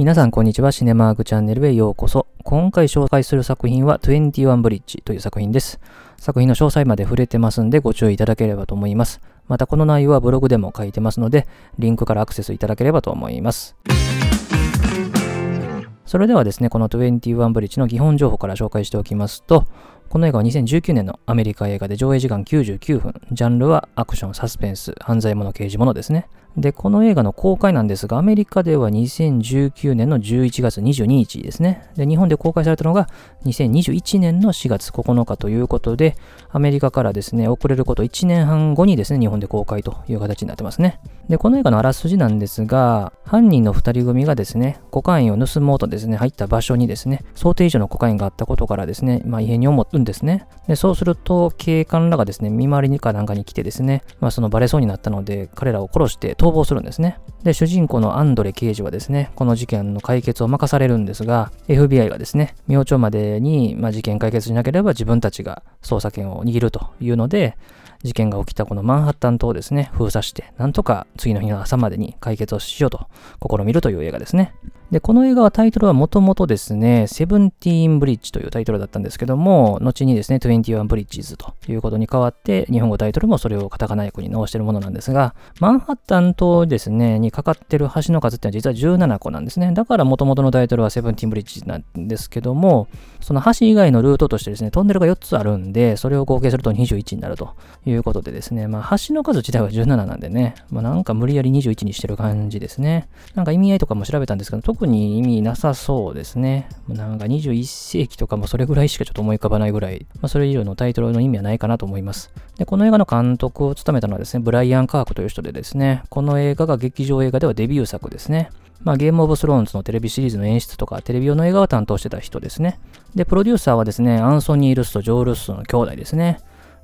皆さんこんにちは。シネマーグチャンネルへようこそ。今回紹介する作品は21ブリッジという作品です。作品の詳細まで触れてますんでご注意いただければと思います。またこの内容はブログでも書いてますので、リンクからアクセスいただければと思います。それではですね、この21ブリッジの基本情報から紹介しておきますと、この映画は2019年のアメリカ映画で上映時間99分。ジャンルはアクション、サスペンス、犯罪者、刑事物ですね。で、この映画の公開なんですが、アメリカでは2019年の11月22日ですね。で、日本で公開されたのが2021年の4月9日ということで、アメリカからですね、遅れること1年半後にですね、日本で公開という形になってますね。で、この映画のあらすじなんですが、犯人の2人組がですね、コカインを盗もうとですね、入った場所にですね、想定以上のコカインがあったことからですね、まあ異変に思うんですね。で、そうすると、警官らがですね、見回りにかなんかに来てですね、まあそのバレそうになったので、彼らを殺して逃亡するんですね。で、主人公のアンドレ刑事はですね、この事件の解決を任されるんですが、FBI がですね、明朝までに、まあ、事件解決しなければ自分たちが捜査権を握るというので、事件が起きたこのマンハッタン島をですね、封鎖して、なんとか次の日の朝までに解決をしようと試みるという映画ですね。で、この映画はタイトルはもともとですね、セブンティーンブリッジというタイトルだったんですけども、後にですね、21ブリッジズということに変わって、日本語タイトルもそれをカタカナ訳に直しているものなんですが、マンハッタン島ですね、にかかってる橋の数ってのは実は17個なんですね。だから元々のタイトルはセブンティーンブリッジなんですけども、その橋以外のルートとしてですね、トンネルが4つあるんで、それを合計すると21になるということでですね、まあ橋の数自体は17なんでね、まあなんか無理やり21にしてる感じですね。なんか意味合いとかも調べたんですけど、特に意味なさそうですね。なんか21世紀とかもそれぐらいしかちょっと思い浮かばないぐらい、まあ、それ以上のタイトルの意味はないかなと思います。で、この映画の監督を務めたのはですね、ブライアン・カークという人でですね、この映画が劇場映画ではデビュー作ですね。まあ、ゲームオブスローンズのテレビシリーズの演出とか、テレビ用の映画を担当してた人ですね。で、プロデューサーはですね、アンソニー・ルスト、ジョー・ルスの兄弟ですね。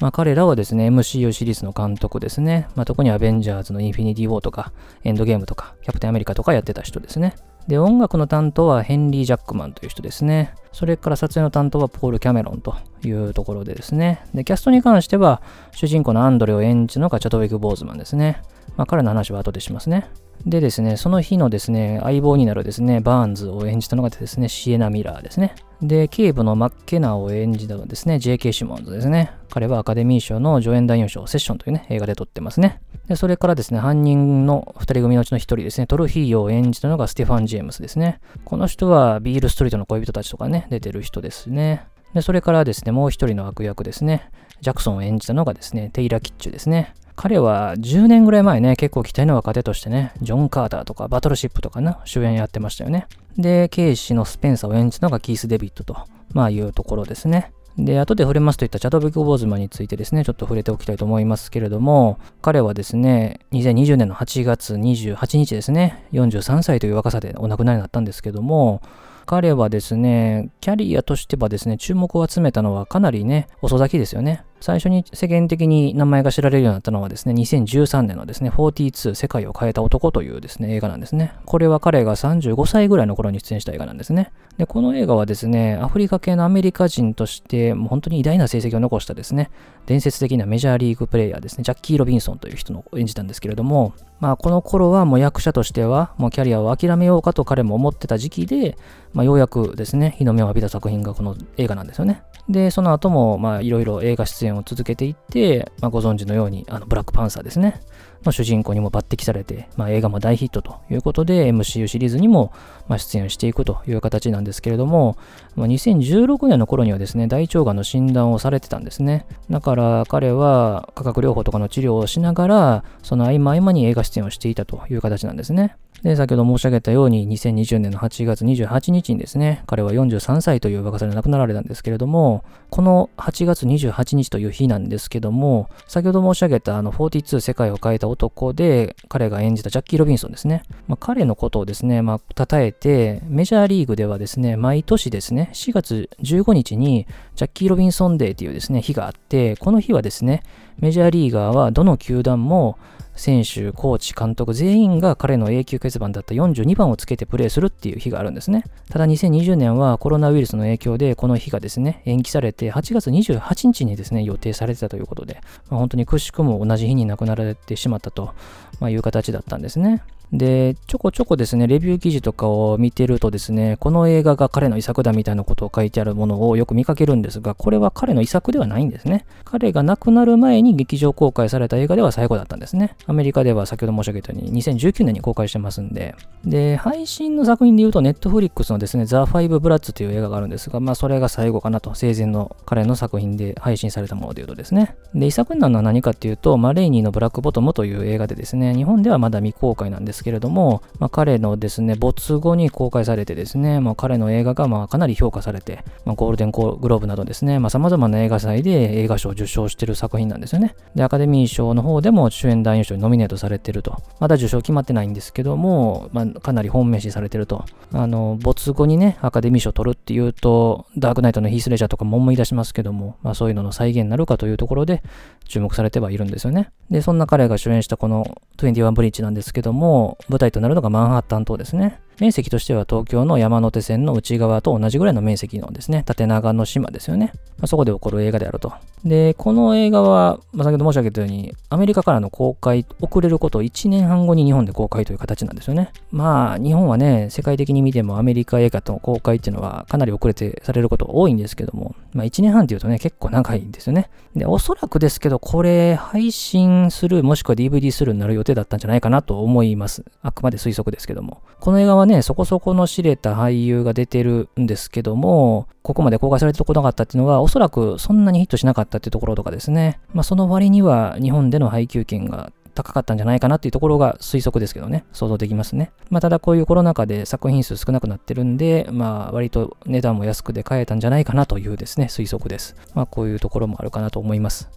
まあ、彼らはですね、MCU シリーズの監督ですね。まあ、特にアベンジャーズのインフィニティ・ウォーとか、エンドゲームとか、キャプテンアメリカとかやってた人ですね。で、音楽の担当はヘンリー・ジャックマンという人ですね。それから撮影の担当はポール・キャメロンというところでですね。で、キャストに関しては、主人公のアンドレを演じるのがチャトウィック・ボーズマンですね。まあ、彼の話は後でしますね。でですね、その日のですね、相棒になるですね、バーンズを演じたのがですね、シエナ・ミラーですね。で、警部のマッケナーを演じたのですね、J.K. シモンズですね。彼はアカデミー賞の助演男優賞セッションというね、映画で撮ってますね。で、それからですね、犯人の二人組のうちの一人ですね、トルヒーヨを演じたのがステファン・ジェームスですね。この人はビールストリートの恋人たちとかね、出てる人ですね。で、それからですね、もう一人の悪役ですね、ジャクソンを演じたのがですね、テイラ・キッチュですね。彼は10年ぐらい前ね、結構期待の若手としてね、ジョン・カーターとかバトルシップとかな、主演やってましたよね。で、警視のスペンサーを演じたのがキース・デビットと、まあいうところですね。で、後で触れますといったチャドビック・ボーズマンについてですね、ちょっと触れておきたいと思いますけれども、彼はですね、2020年の8月28日ですね、43歳という若さでお亡くなりになったんですけども、彼はですね、キャリアとしてはですね、注目を集めたのはかなりね、遅咲きですよね。最初に世間的に名前が知られるようになったのはですね、2013年のですね、42世界を変えた男というですね、映画なんですね。これは彼が35歳ぐらいの頃に出演した映画なんですね。で、この映画はですね、アフリカ系のアメリカ人として、もう本当に偉大な成績を残したですね、伝説的なメジャーリーグプレイヤーですね、ジャッキー・ロビンソンという人の演じたんですけれども、まあ、この頃はもう役者としては、もうキャリアを諦めようかと彼も思ってた時期で、まあ、ようやくですね、日の目を浴びた作品がこの映画なんですよね。で、その後も、まあ、いろいろ映画出演を続けていって、まあ、ご存知のように、あの、ブラックパンサーですね。の主人公にも抜擢されて、まあ、映画も大ヒットということで、MCU シリーズにも、ま出演していくという形なんですけれども、まあ、2016年の頃にはですね、大腸がんの診断をされてたんですね。だから彼は化学療法とかの治療をしながら、その合間合間に映画出演をしていたという形なんですね。で、先ほど申し上げたように、2020年の8月28日にですね、彼は43歳という若さで亡くなられたんですけれども、この8月28日という日なんですけども、先ほど申し上げたあの42世界を変えた男で、彼が演じたジャッキー・ロビンソンですね。まあ、彼のことをですね、まあ、称えて、メジャーリーグではですね、毎年ですね、4月15日に、ジャッキー・ロビンソンデーというですね、日があって、この日はですね、メジャーリーガーはどの球団も選手、コーチ、監督全員が彼の永久欠番だった42番をつけてプレーするっていう日があるんですね。ただ2020年はコロナウイルスの影響でこの日がですね、延期されて8月28日にですね、予定されてたということで、まあ、本当にくしくも同じ日に亡くなられてしまったと、まあいう形だったんですね。で、ちょこちょこですね、レビュー記事とかを見てるとですね、この映画が彼の遺作だみたいなことを書いてあるものをよく見かけるんですが、これは彼の遺作ではないんですね。彼が亡くなる前に劇場公開された映画では最後だったんですね。アメリカでは先ほど申し上げたように2019年に公開してますんで。で、配信の作品で言うと、ネットフリックスのですね、ザ・ファイブ・ブラッツという映画があるんですが、まあそれが最後かなと、生前の彼の作品で配信されたもので言うとですね。で、遺作になるのは何かっていうと、まあレイニーのブラックボトムという映画でですね、日本ではまだ未公開なんですけれども、まあ、彼のですね、没後に公開されてですね、まあ、彼の映画がまあかなり評価されて、まあ、ゴールデングローブなどですね、まあ、様々な映画祭で映画賞を受賞している作品なんですよね。で、アカデミー賞の方でも主演男優賞にノミネートされてると。まだ受賞決まってないんですけども、まあ、かなり本命視されてると。あの、没後にね、アカデミー賞を取るっていうと、ダークナイトのヒースレジャーとかも思い出しますけども、まあ、そういうのの再現になるかというところで注目されてはいるんですよね。で、そんな彼が主演したこの21ブリッジなんですけども、舞台となるのがマンハッタン島ですね。面積としては東京の山手線の内側と同じぐらいの面積のですね、縦長の島ですよね。まあ、そこで起こる映画であると。で、この映画は、まあ、先ほど申し上げたように、アメリカからの公開、遅れることを1年半後に日本で公開という形なんですよね。まあ、日本はね、世界的に見てもアメリカ映画との公開っていうのはかなり遅れてされること多いんですけども、まあ1年半っていうとね、結構長いんですよね。で、おそらくですけど、これ、配信する、もしくは DVD するになる予定だったんじゃないかなと思います。あくまで推測ですけども。この映画ははね、そこそこの知れた俳優が出てるんですけども、ここまで公開されてこなかったっていうのは、おそらくそんなにヒットしなかったっていうところとかですね。まあその割には日本での配給権が高かったんじゃないかなっていうところが推測ですけどね、想像できますね。まあ、ただこういうコロナ禍で作品数少なくなってるんで、まあ、割と値段も安くで買えたんじゃないかなというですね、推測です。まあ、こういうところもあるかなと思います。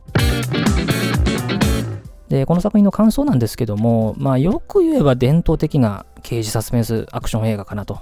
で、この作品の感想なんですけども、まあ、よく言えば伝統的な刑事サスペンスアクション映画かなと。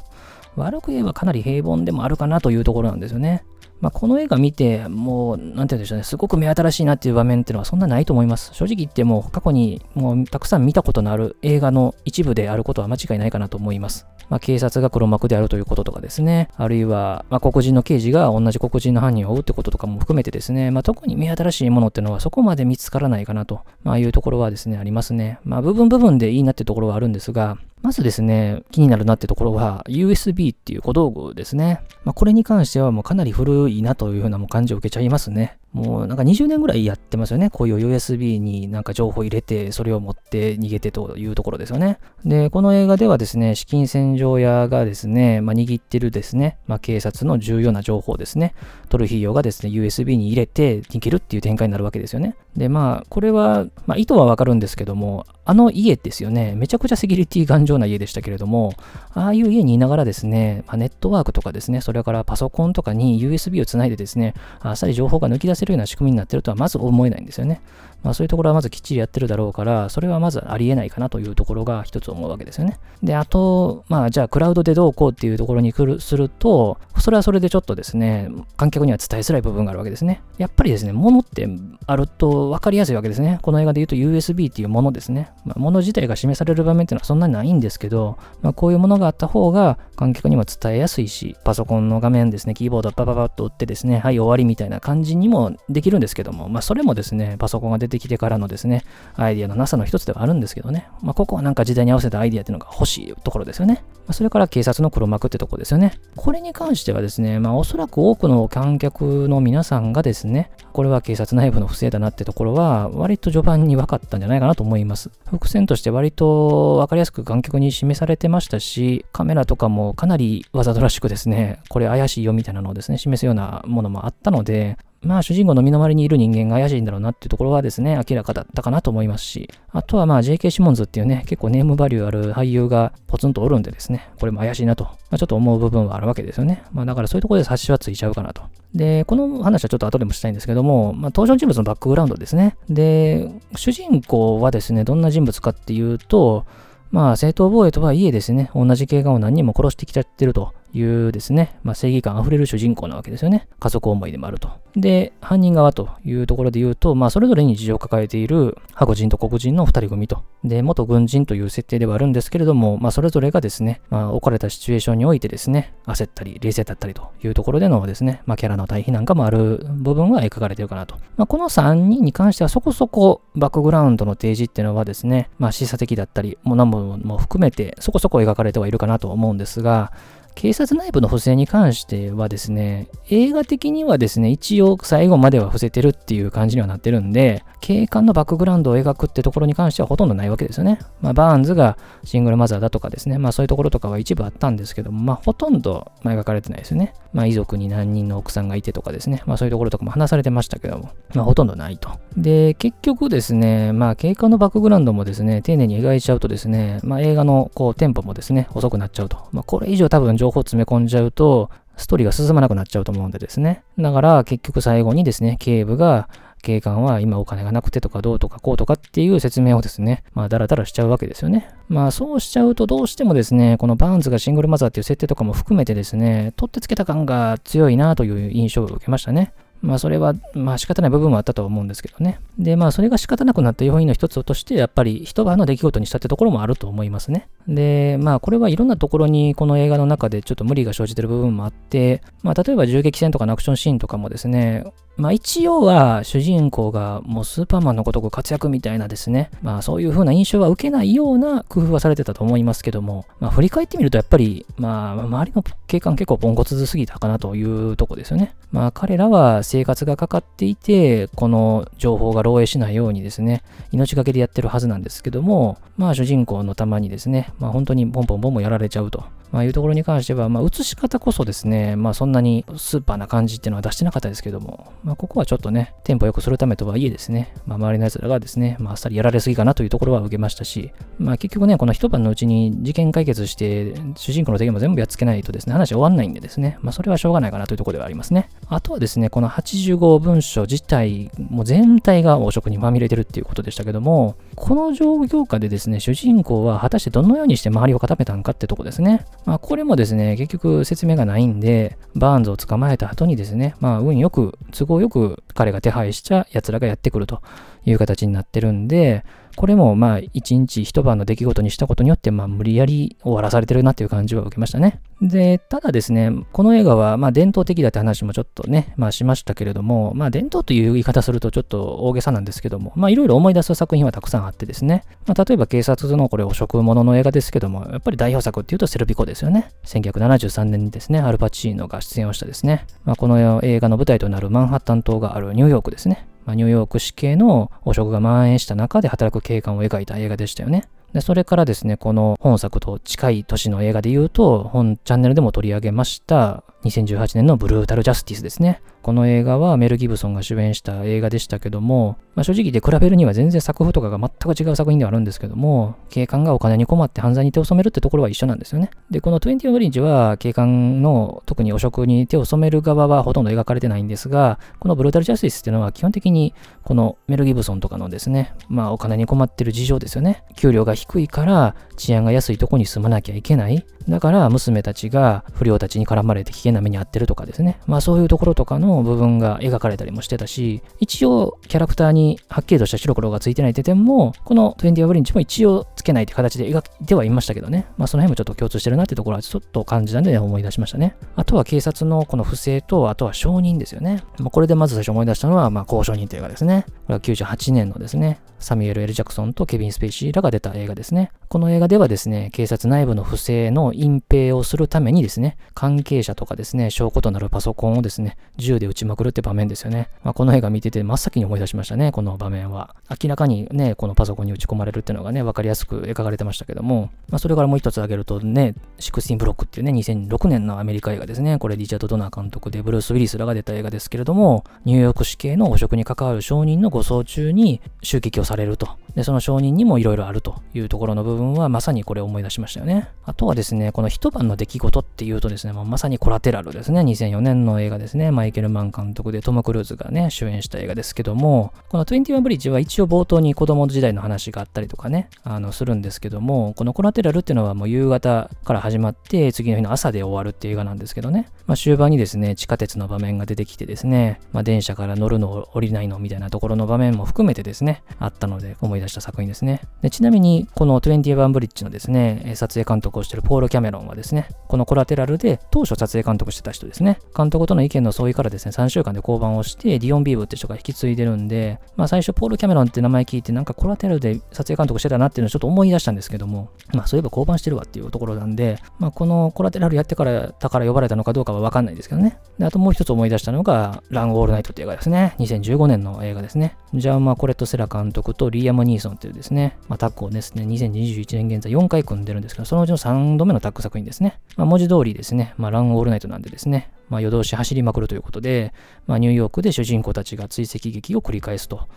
悪く言えばかなり平凡でもあるかなというところなんですよね。まあ、この映画見て、もう、なんて言うんでしょうね、すごく目新しいなっていう場面っていうのはそんなないと思います。正直言っても、過去にもうたくさん見たことのある映画の一部であることは間違いないかなと思います。まあ、警察が黒幕であるということとかですね、あるいは、まあ、黒人の刑事が同じ黒人の犯人を追うってこととかも含めてですね、まあ、特に目新しいものっていうのはそこまで見つからないかなと、まあ、いうところはですね、ありますね。まあ、部分部分でいいなってところはあるんですが、まずですね、気になるなってところは USB っていう小道具ですね。まあ、これに関してはもうかなり古いなというふうなもう感じを受けちゃいますね。もうなんか20年ぐらいやってますよね。こういう USB になんか情報入れて、それを持って逃げてというところですよね。で、この映画ではですね、資金洗浄屋がですね、まあ、握ってるですね、まあ、警察の重要な情報ですね、トルヒーヨがですね、USB に入れて逃げるっていう展開になるわけですよね。で、まあ、これは、まあ、意図はわかるんですけども、あの家ですよね、めちゃくちゃセキュリティ頑丈な家でしたけれども、ああいう家にいながらですね、まあ、ネットワークとかですね、それからパソコンとかに USB をつないでですね、あっさり情報が抜き出せるような仕組みになってるとはまず思えないんですよね。まあそういうところはまずきっちりやってるだろうから、それはまずありえないかなというところが一つ思うわけですよね。で、あと、まあじゃあクラウドでどうこうっていうところにる、すると、それはそれでちょっとですね、観客には伝えづらい部分があるわけですね。やっぱりですね、物ってあると分かりやすいわけですね。この映画で言うと USB っていうものですね。まあ、物自体が示される場面っていうのはそんなにないんですけど、まあこういうものがあった方が観客にも伝えやすいし、パソコンの画面ですね、キーボードパパパッと打ってですね、はい終わりみたいな感じにもできるんですけども、まあそれもですね、パソコンが出てきてからのですね、アイディアのなさの一つではあるんですけどね。まあ、ここはなんか時代に合わせたアイディアっていうのが欲しいところですよね。まあ、それから警察の黒幕ってとこですよね。これに関してはですね、まあ、おそらく多くの観客の皆さんがですね、これは警察内部の不正だなってところは、割と序盤に分かったんじゃないかなと思います。伏線として割と分かりやすく観客に示されてましたし、カメラとかもかなりわざとらしくですね、これ怪しいよみたいなのをですね、示すようなものもあったので、まあ主人公の身の回りにいる人間が怪しいんだろうなっていうところはですね、明らかだったかなと思いますし、あとはまあ JK シモンズっていうね、結構ネームバリューある俳優がポツンとおるんでですね、これも怪しいなと、まあ、ちょっと思う部分はあるわけですよね。まあだからそういうところで察しはついちゃうかなと。で、この話はちょっと後でもしたいんですけども、まあ登場人物のバックグラウンドですね。で、主人公はですね、どんな人物かっていうと、まあ正当防衛とはいえですね、同じ警官を何人も殺してきちゃってるというですね、まあ、正義感あふれる主人公なわけですよね。家族思いでもあると。で、犯人側というところで言うと、まあ、それぞれに事情を抱えている白人と黒人の二人組と。で、元軍人という設定ではあるんですけれども、まあ、それぞれがですね、まあ、置かれたシチュエーションにおいてですね、焦ったり、冷静だったりというところでのですね、まあ、キャラの対比なんかもある部分は描かれているかなと。まあ、この3人に関してはそこそこバックグラウンドの提示っていうのはですね、まあ、示唆的だったり、もう何もも含めてそこそこ描かれてはいるかなと思うんですが、警察内部の不正に関してはですね、映画的にはですね、一応最後までは伏せてるっていう感じにはなってるんで、警官のバックグラウンドを描くってところに関してはほとんどないわけですよね。まあ、バーンズがシングルマザーだとかですね、まあそういうところとかは一部あったんですけども、まあほとんど描かれてないですよね。まあ遺族に何人の奥さんがいてとかですね、まあそういうところとかも話されてましたけども、まあほとんどないと。で、結局ですね、まあ警官のバックグラウンドもですね、丁寧に描いちゃうとですね、まあ映画のこうテンポもですね、遅くなっちゃうと。まあこれ以上多分情報詰め込んじゃうと、ストーリーが進まなくなっちゃうと思うんでですね。だから結局最後にですね、警部が警官は今お金がなくてとかどうとかこうとかっていう説明をですね、まあダラダラしちゃうわけですよね。まあそうしちゃうとどうしてもですね、このバーンズがシングルマザーっていう設定とかも含めてですね、取ってつけた感が強いなという印象を受けましたね。まあそれは、まあ仕方ない部分もあったと思うんですけどね。で、まあそれが仕方なくなった要因の一つとして、やっぱり一晩の出来事にしたってところもあると思いますね。で、まあこれはいろんなところにこの映画の中でちょっと無理が生じてる部分もあって、まあ例えば銃撃戦とかアクションシーンとかもですね、まあ一応は主人公がもうスーパーマンのごとく活躍みたいなですね、まあそういう風な印象は受けないような工夫はされてたと思いますけども、まあ振り返ってみるとやっぱり、まあ周りの警官結構ポンコツすぎたかなというとこですよね。まあ彼らは生活がかかっていて、この情報が漏洩しないようにですね、命がけでやってるはずなんですけども、まあ主人公のたまにですね、まあ本当にポンポンポンポンやられちゃうと。まあいうところに関しては、まあ映し方こそですね、まあそんなにスーパーな感じっていうのは出してなかったですけども、まあここはちょっとね、テンポ良くするためとはいえですね、まあ周りの奴らがですね、まああっさりやられすぎかなというところは受けましたし、まあ結局ね、この一晩のうちに事件解決して、主人公の敵も全部やっつけないとですね、話終わんないんでですね、まあそれはしょうがないかなというところではありますね。あとはですね、この85文書自体、もう全体が汚職にまみれてるっていうことでしたけども、この状況下でですね、主人公は果たしてどのようにして周りを固めたんかってとこですね。まあこれもですね、結局説明がないんで、バーンズを捕まえた後にですね、まあ運よく、都合よく彼が手配した奴らがやってくるという形になってるんで、これもまあ一日一晩の出来事にしたことによってまあ無理やり終わらされてるなっていう感じは受けましたね。で、ただですね、この映画はまあ伝統的だって話もちょっとね、まあしましたけれども、まあ伝統という言い方するとちょっと大げさなんですけども、まあいろいろ思い出す作品はたくさんあってですね、まあ例えば警察のこれ汚職者の映画ですけども、やっぱり代表作っていうとセルピコですよね。1973年にですね、アルパチーノが出演をしたですね、まあこの映画の舞台となるマンハッタン島があるニューヨークですね。まあ、ニューヨーク市警の汚職が蔓延した中で働く景観を描いた映画でしたよね。で、それからですね、この本作と近い年の映画で言うと、本チャンネルでも取り上げました、2018年のブルータルジャスティスですね。この映画はメル・ギブソンが主演した映画でしたけども、まあ、正直で比べるには全然作風とかが全く違う作品ではあるんですけども、警官がお金に困って犯罪に手を染めるってところは一緒なんですよね。で、この20オリンジは警官の特に汚職に手を染める側はほとんど描かれてないんですが、このブルータルジャスティスっていうのは基本的にこのメル・ギブソンとかのですね、まあお金に困ってる事情ですよね。給料が低いから治安が安いとこに住まなきゃいけない。だから娘たちが不良たちに絡まれて危険な目に遭ってるとかですね。まあそういうところとかの部分が描かれたりもしてたし、一応キャラクターにはっきりとした白黒がついてないって点も、この20ブリンチも一応つけないって形で描いてはいましたけどね。まあその辺もちょっと共通してるなってところはちょっと感じたんでね思い出しましたね。あとは警察のこの不正と、あとは証人ですよね。まあ、これでまず最初思い出したのは、まあ交渉人という映画ですね。これは98年のですね、サミュエル・エル・ジャクソンとケビン・スペイシーらが出た映画ですね。この映画ではですね、警察内部の不正の隠蔽をするためにですね、関係者とかですね、証拠となるパソコンをですね、銃で撃ちまくるって場面ですよね。まあ、この映画見てて真っ先に思い出しましたね、この場面は。明らかにね、このパソコンに撃ち込まれるっていうのがね、わかりやすく描かれてましたけども、まあ、それからもう一つ挙げるとね、16ブロックっていうね、2006年のアメリカ映画ですね。これリチャード・ドナー監督でブルース・ウィリスらが出た映画ですけれども、ニューヨーク市警の汚職に関わる証人の護送中に襲撃をされるとで、その証人にもいろいろあるというところの部分は、まさにこれ思い出しましたよね。あとはですね、この一晩の出来事っていうとですね、もうまさにコラテラルですね。2004年の映画ですね。マイケル・マン監督でトム・クルーズがね、主演した映画ですけども、この21ブリッジは一応冒頭に子供時代の話があったりとかね、あの、するんですけども、このコラテラルっていうのはもう夕方から始まって、次の日の朝で終わるっていう映画なんですけどね。まあ終盤にですね、地下鉄の場面が出てきてですね、まあ電車から乗るの降りないのみたいなところの場面も含めてですね、あったので思い出した作品ですね。でちなみに、この21ブリッジのですね、撮影監督をしているポール・キャメロンはですね、このコラテラルで当初撮影監督してた人ですね、監督との意見の相違からですね、3週間で降板をして、ディオン・ビーブって人が引き継いでるんで、まあ最初ポール・キャメロンって名前聞いて、なんかコラテラルで撮影監督してたなっていうのをちょっと思い出したんですけども、まあそういえば降板してるわっていうところなんで、まあこのコラテラルやってからだから呼ばれたのかどうかはわかんないですけどね。で、あともう一つ思い出したのが、ラン・オールナイトって映画ですね。2015年の映画ですね。ジャウマ・コレット・セラ監督とリアム・ニーソンっていうですね、まあ、タッグをですね、2021年現在4回組んでるんですけど、そのうちの3度目のタッグ作品ですね。まあ、文字通りですね、まあ、ラン・オールナイトなんでですね、まあ、夜通し走りまくるということで、まあ、ニューヨークで主人公たちが追跡劇を繰り返すと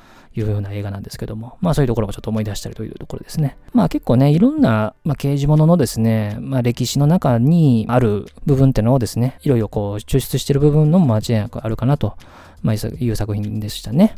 いうような映画なんですけども、まあそういうところもちょっと思い出したりというところですね。まあ結構ね、いろんな、まあ、刑事物のですね、まあ歴史の中にある部分ってのをですね、いろいろこう抽出してる部分の間違いなくあるかなと、まあ、いう作品でしたね。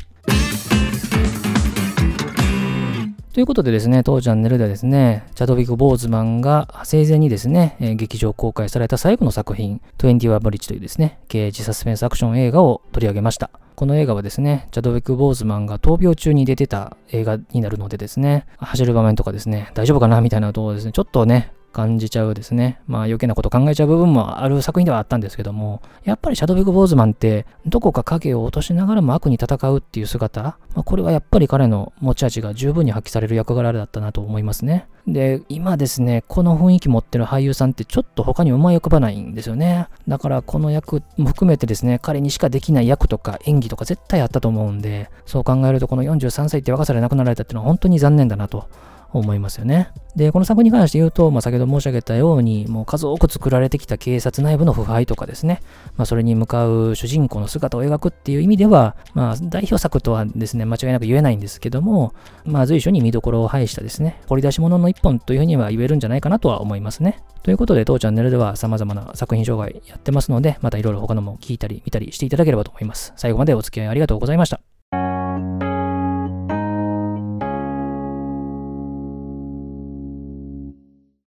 ということでですね、当チャンネルではですね、チャドウィック・ボーズマンが生前にですね、えー、劇場公開された最後の作品、21ブリッジというですね、刑事サスペンスアクション映画を取り上げました。この映画はですね、チャドウィック・ボーズマンが闘病中に出てた映画になるのでですね、走る場面とかですね、大丈夫かなみたいなところですね、ちょっとね、感じちゃうですね。まあ余計なこと考えちゃう部分もある作品ではあったんですけども、やっぱりシャドウィック・ボーズマンってどこか影を落としながらも悪に戦うっていう姿、まあ、これはやっぱり彼の持ち味が十分に発揮される役柄だったなと思いますね。で、今ですね、この雰囲気持ってる俳優さんってちょっと他に思い浮かばないんですよね。だからこの役も含めてですね、彼にしかできない役とか演技とか絶対あったと思うんで、そう考えるとこの43歳って若さで亡くなられたっていうのは本当に残念だなと思いますよね。で、この作品に関して言うと、まあ、先ほど申し上げたように、もう数多く作られてきた警察内部の腐敗とかですね、まあ、それに向かう主人公の姿を描くっていう意味では、まあ、代表作とはですね、間違いなく言えないんですけども、まあ、随所に見どころを排したですね、掘り出し物の一本というふうには言えるんじゃないかなとは思いますね。ということで、当チャンネルでは様々な作品紹介やってますので、またいろいろ他のも聞いたり見たりしていただければと思います。最後までお付き合いありがとうございました。